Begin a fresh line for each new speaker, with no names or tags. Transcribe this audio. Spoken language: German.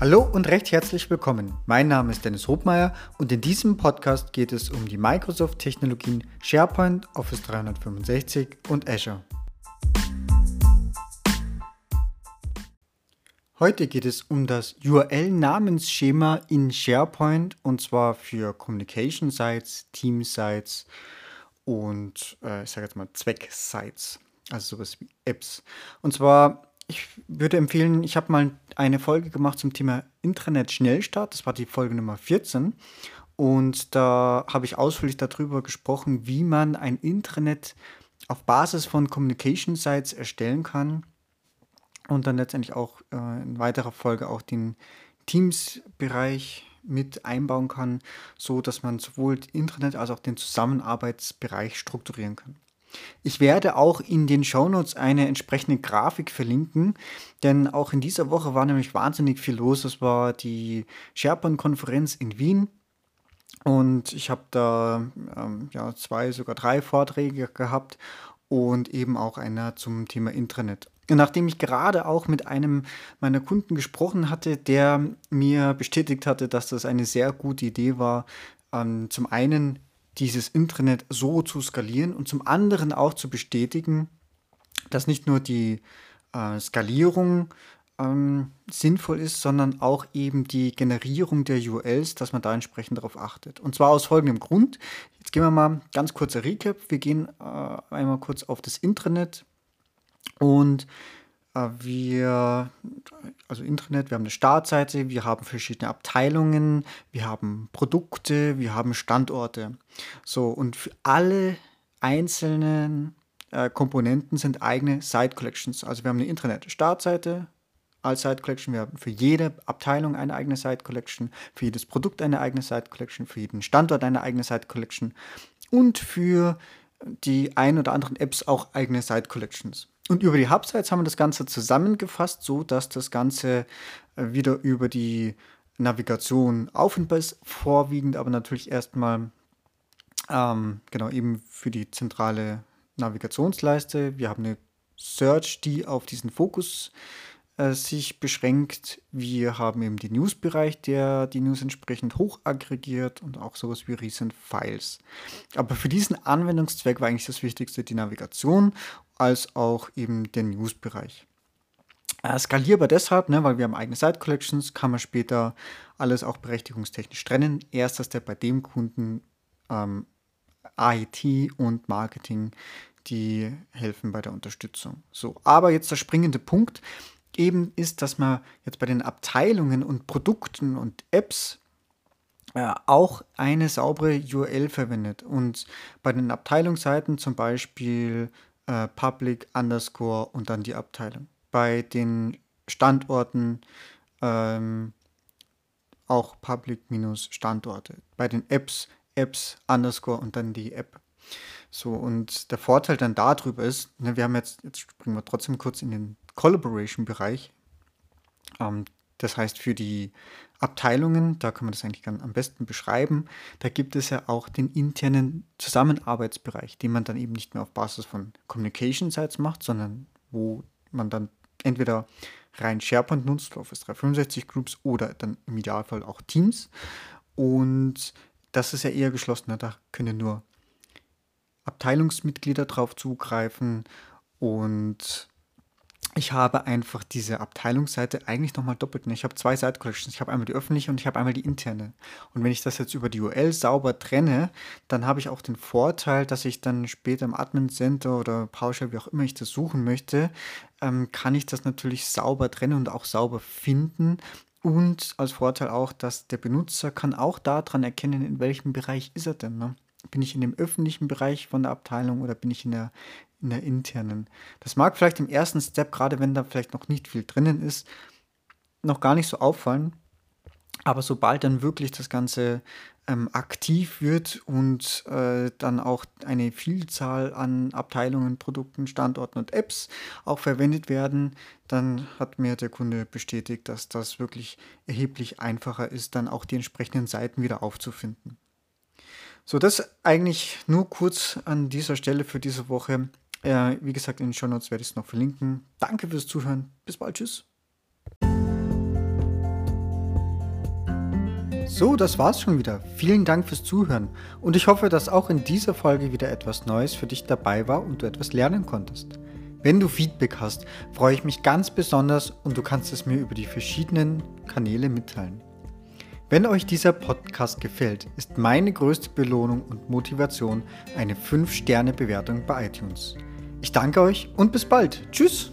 Hallo und recht herzlich willkommen. Mein Name ist Dennis Hobmeier und in diesem Podcast geht es um die Microsoft-Technologien SharePoint, Office 365 und Azure. Heute geht es um das URL-Namensschema in SharePoint und zwar für Communication Sites, Team Sites und äh, ich sage jetzt mal Zweck-Sites, also sowas wie Apps. Und zwar ich würde empfehlen, ich habe mal eine Folge gemacht zum Thema Intranet-Schnellstart. Das war die Folge Nummer 14. Und da habe ich ausführlich darüber gesprochen, wie man ein Intranet auf Basis von Communication Sites erstellen kann. Und dann letztendlich auch äh, in weiterer Folge auch den Teams-Bereich mit einbauen kann, so dass man sowohl Intranet als auch den Zusammenarbeitsbereich strukturieren kann. Ich werde auch in den Shownotes eine entsprechende Grafik verlinken, denn auch in dieser Woche war nämlich wahnsinnig viel los. Es war die SharePoint-Konferenz in Wien und ich habe da ähm, ja, zwei, sogar drei Vorträge gehabt und eben auch einer zum Thema Intranet. Nachdem ich gerade auch mit einem meiner Kunden gesprochen hatte, der mir bestätigt hatte, dass das eine sehr gute Idee war, ähm, zum einen dieses Intranet so zu skalieren und zum anderen auch zu bestätigen, dass nicht nur die äh, Skalierung ähm, sinnvoll ist, sondern auch eben die Generierung der URLs, dass man da entsprechend darauf achtet. Und zwar aus folgendem Grund. Jetzt gehen wir mal ganz kurzer Recap. Wir gehen äh, einmal kurz auf das Intranet und wir, also Internet, wir haben eine Startseite, wir haben verschiedene Abteilungen, wir haben Produkte, wir haben Standorte. So, und für alle einzelnen äh, Komponenten sind eigene Site Collections. Also wir haben eine Internet-Startseite als Site Collection, wir haben für jede Abteilung eine eigene Site Collection, für jedes Produkt eine eigene Site Collection, für jeden Standort eine eigene Site Collection und für die ein oder anderen Apps auch eigene Site Collections. Und über die Hubsites haben wir das Ganze zusammengefasst, so dass das Ganze äh, wieder über die Navigation auffindbar ist, vorwiegend aber natürlich erstmal ähm, genau eben für die zentrale Navigationsleiste. Wir haben eine Search, die auf diesen Fokus äh, sich beschränkt. Wir haben eben den News-Bereich, der die News entsprechend hoch aggregiert und auch sowas wie Recent Files. Aber für diesen Anwendungszweck war eigentlich das Wichtigste die Navigation als auch eben der News-Bereich. Äh, skalierbar deshalb, ne, weil wir haben eigene Site Collections, kann man später alles auch berechtigungstechnisch trennen. Erster Step bei dem Kunden ähm, IT und Marketing, die helfen bei der Unterstützung. So, aber jetzt der springende Punkt eben ist, dass man jetzt bei den Abteilungen und Produkten und Apps äh, auch eine saubere URL verwendet. Und bei den Abteilungsseiten zum Beispiel äh, Public underscore und dann die Abteilung. Bei den Standorten ähm, auch Public minus Standorte. Bei den Apps Apps underscore und dann die App. So, und der Vorteil dann darüber ist, ne, wir haben jetzt, jetzt springen wir trotzdem kurz in den Collaboration-Bereich. Ähm, das heißt, für die Abteilungen, da kann man das eigentlich am besten beschreiben, da gibt es ja auch den internen Zusammenarbeitsbereich, den man dann eben nicht mehr auf Basis von Communication Sites macht, sondern wo man dann entweder rein SharePoint nutzt, Office 365 Groups oder dann im Idealfall auch Teams. Und das ist ja eher geschlossen, da können nur Abteilungsmitglieder drauf zugreifen und ich habe einfach diese Abteilungsseite eigentlich nochmal doppelt. Ich habe zwei Site Collections. Ich habe einmal die öffentliche und ich habe einmal die interne. Und wenn ich das jetzt über die URL sauber trenne, dann habe ich auch den Vorteil, dass ich dann später im Admin Center oder PowerShell, wie auch immer ich das suchen möchte, ähm, kann ich das natürlich sauber trennen und auch sauber finden. Und als Vorteil auch, dass der Benutzer kann auch daran erkennen, in welchem Bereich ist er denn. Ne? Bin ich in dem öffentlichen Bereich von der Abteilung oder bin ich in der in der internen. Das mag vielleicht im ersten Step, gerade wenn da vielleicht noch nicht viel drinnen ist, noch gar nicht so auffallen. Aber sobald dann wirklich das Ganze ähm, aktiv wird und äh, dann auch eine Vielzahl an Abteilungen, Produkten, Standorten und Apps auch verwendet werden, dann hat mir der Kunde bestätigt, dass das wirklich erheblich einfacher ist, dann auch die entsprechenden Seiten wieder aufzufinden. So, das eigentlich nur kurz an dieser Stelle für diese Woche. Äh, wie gesagt, in den Show Notes werde ich es noch verlinken. Danke fürs Zuhören. Bis bald. Tschüss. So, das war's schon wieder. Vielen Dank fürs Zuhören und ich hoffe, dass auch in dieser Folge wieder etwas Neues für dich dabei war und du etwas lernen konntest. Wenn du Feedback hast, freue ich mich ganz besonders und du kannst es mir über die verschiedenen Kanäle mitteilen. Wenn euch dieser Podcast gefällt, ist meine größte Belohnung und Motivation eine 5-Sterne-Bewertung bei iTunes. Ich danke euch und bis bald. Tschüss!